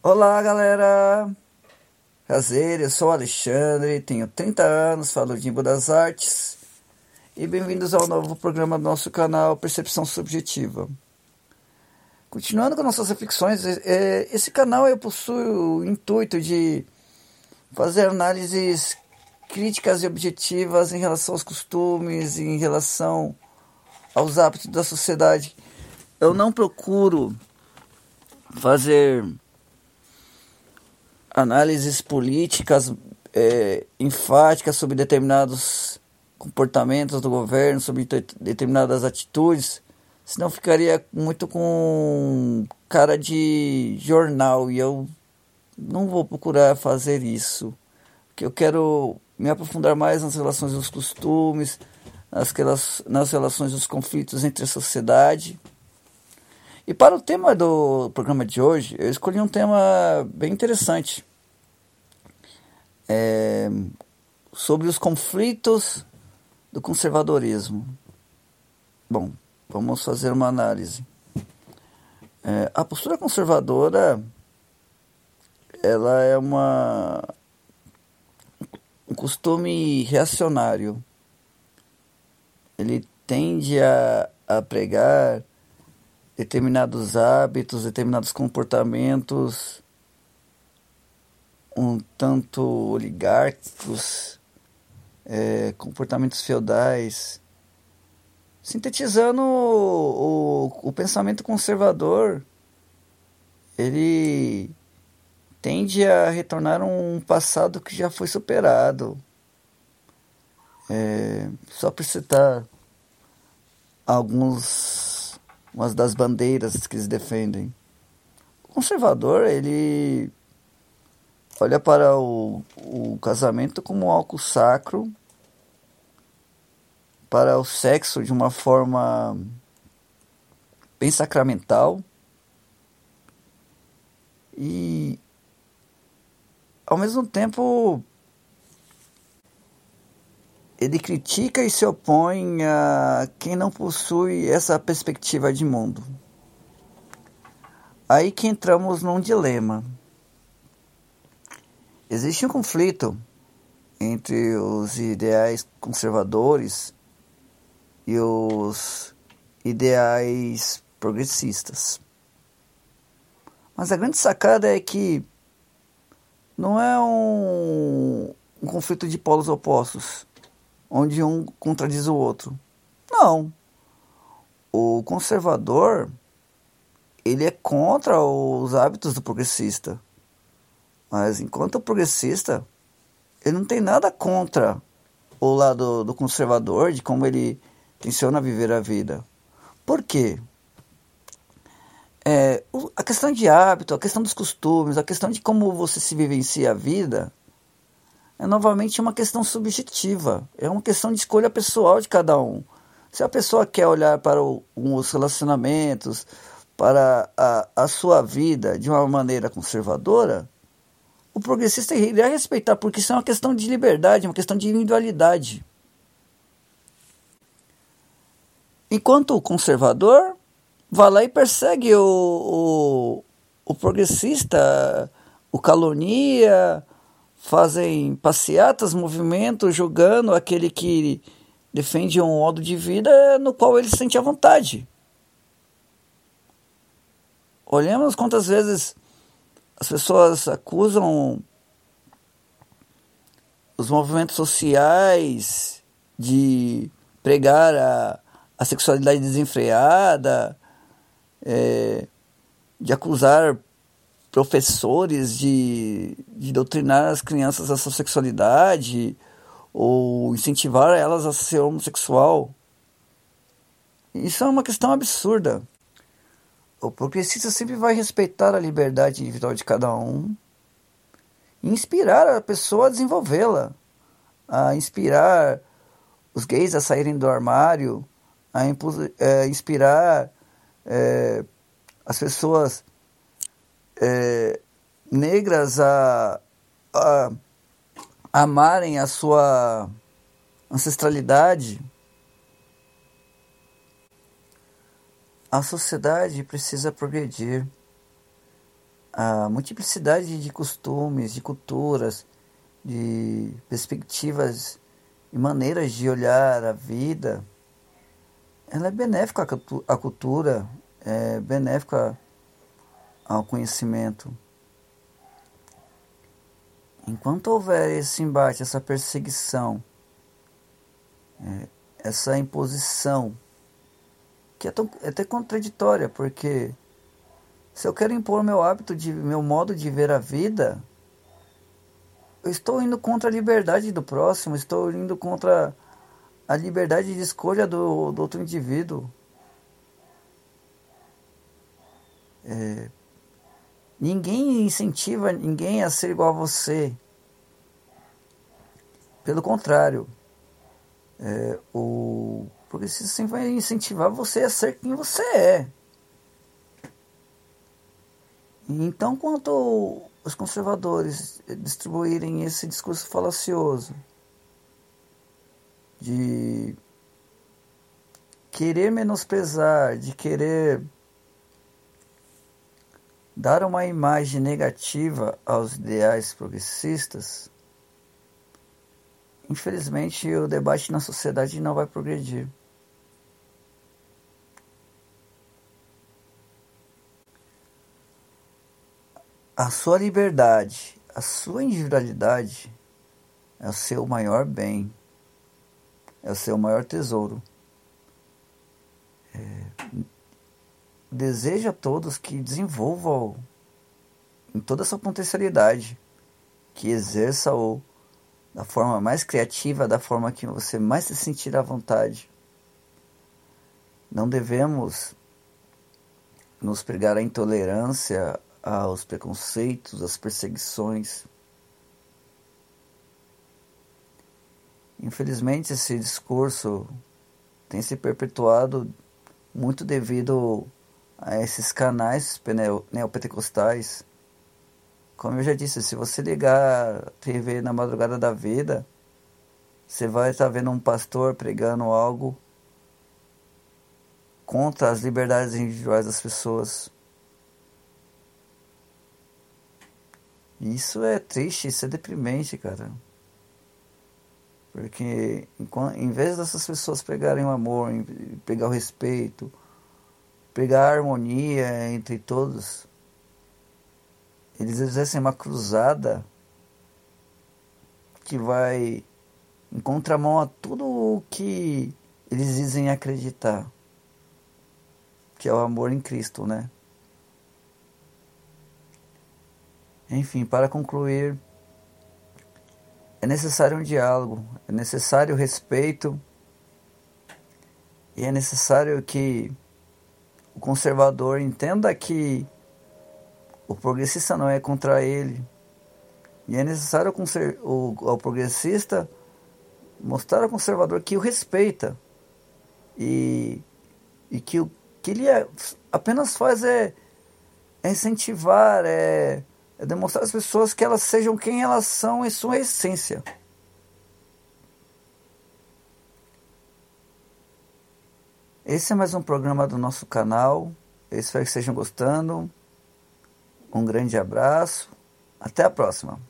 Olá, galera! Prazer, eu sou Alexandre, tenho 30 anos, falo de Imbu das Artes e bem-vindos ao novo programa do nosso canal Percepção Subjetiva. Continuando com nossas reflexões, é, esse canal eu possuo o intuito de fazer análises críticas e objetivas em relação aos costumes, em relação aos hábitos da sociedade. Eu não procuro fazer análises políticas é, enfáticas sobre determinados comportamentos do governo, sobre determinadas atitudes, senão ficaria muito com cara de jornal e eu não vou procurar fazer isso. Porque eu quero me aprofundar mais nas relações dos costumes, nas, nas relações dos conflitos entre a sociedade. E para o tema do programa de hoje, eu escolhi um tema bem interessante. É, sobre os conflitos do conservadorismo. Bom, vamos fazer uma análise. É, a postura conservadora ela é uma um costume reacionário. Ele tende a, a pregar determinados hábitos, determinados comportamentos um tanto oligárquicos, é, comportamentos feudais, sintetizando o, o, o pensamento conservador, ele tende a retornar um passado que já foi superado. É, só para citar alguns umas das bandeiras que eles defendem. O conservador, ele olha para o, o casamento como algo sacro, para o sexo de uma forma bem sacramental e ao mesmo tempo ele critica e se opõe a quem não possui essa perspectiva de mundo. Aí que entramos num dilema. Existe um conflito entre os ideais conservadores e os ideais progressistas. Mas a grande sacada é que não é um, um conflito de polos opostos onde um contradiz o outro. Não. O conservador ele é contra os hábitos do progressista. Mas enquanto o progressista, ele não tem nada contra o lado do conservador, de como ele tenciona viver a vida. Por quê? É, a questão de hábito, a questão dos costumes, a questão de como você se vivencia a vida, é novamente uma questão subjetiva, é uma questão de escolha pessoal de cada um. Se a pessoa quer olhar para o, os relacionamentos, para a, a sua vida de uma maneira conservadora, o progressista irá respeitar, porque isso é uma questão de liberdade, uma questão de individualidade. Enquanto o conservador vai lá e persegue o, o, o progressista, o calonia, fazem passeatas, movimentos, julgando aquele que defende um modo de vida no qual ele se sente à vontade. Olhemos quantas vezes as pessoas acusam os movimentos sociais de pregar a, a sexualidade desenfreada, é, de acusar professores de, de doutrinar as crianças a sua sexualidade ou incentivar elas a ser homossexual. Isso é uma questão absurda. O progressista sempre vai respeitar a liberdade individual de cada um e inspirar a pessoa a desenvolvê-la, a inspirar os gays a saírem do armário, a é, inspirar é, as pessoas é, negras a, a, amarem a sua ancestralidade, a sociedade precisa progredir. a multiplicidade de costumes, de culturas, de perspectivas e maneiras de olhar a vida, ela é benéfica à cultura, é benéfica ao conhecimento. Enquanto houver esse embate, essa perseguição, é, essa imposição, que é, tão, é até contraditória, porque se eu quero impor meu hábito, de, meu modo de ver a vida, eu estou indo contra a liberdade do próximo, estou indo contra a liberdade de escolha do, do outro indivíduo. É, ninguém incentiva ninguém a ser igual a você. Pelo contrário, é, o progressista sempre vai incentivar você a ser quem você é. Então, quanto os conservadores distribuírem esse discurso falacioso de querer menosprezar, de querer dar uma imagem negativa aos ideais progressistas, infelizmente o debate na sociedade não vai progredir. A sua liberdade, a sua individualidade é o seu maior bem, é o seu maior tesouro. É, desejo a todos que desenvolvam em toda a sua potencialidade, que exerça-o da forma mais criativa, da forma que você mais se sentir à vontade. Não devemos nos pregar a intolerância, aos preconceitos, às perseguições. Infelizmente, esse discurso tem se perpetuado muito devido a esses canais neopentecostais. Como eu já disse, se você ligar TV na madrugada da vida, você vai estar vendo um pastor pregando algo contra as liberdades individuais das pessoas. Isso é triste, isso é deprimente, cara. Porque em vez dessas pessoas pegarem o amor, pegar o respeito, pegar a harmonia entre todos, eles exercem uma cruzada que vai em contramão a tudo o que eles dizem acreditar, que é o amor em Cristo, né? Enfim, para concluir, é necessário um diálogo, é necessário respeito e é necessário que o conservador entenda que o progressista não é contra ele. E é necessário o, progressista mostrar ao conservador que o respeita e, e que o que ele é, apenas faz é, é incentivar, é é demonstrar às pessoas que elas sejam quem elas são em sua essência. Esse é mais um programa do nosso canal. Eu espero que estejam gostando. Um grande abraço. Até a próxima.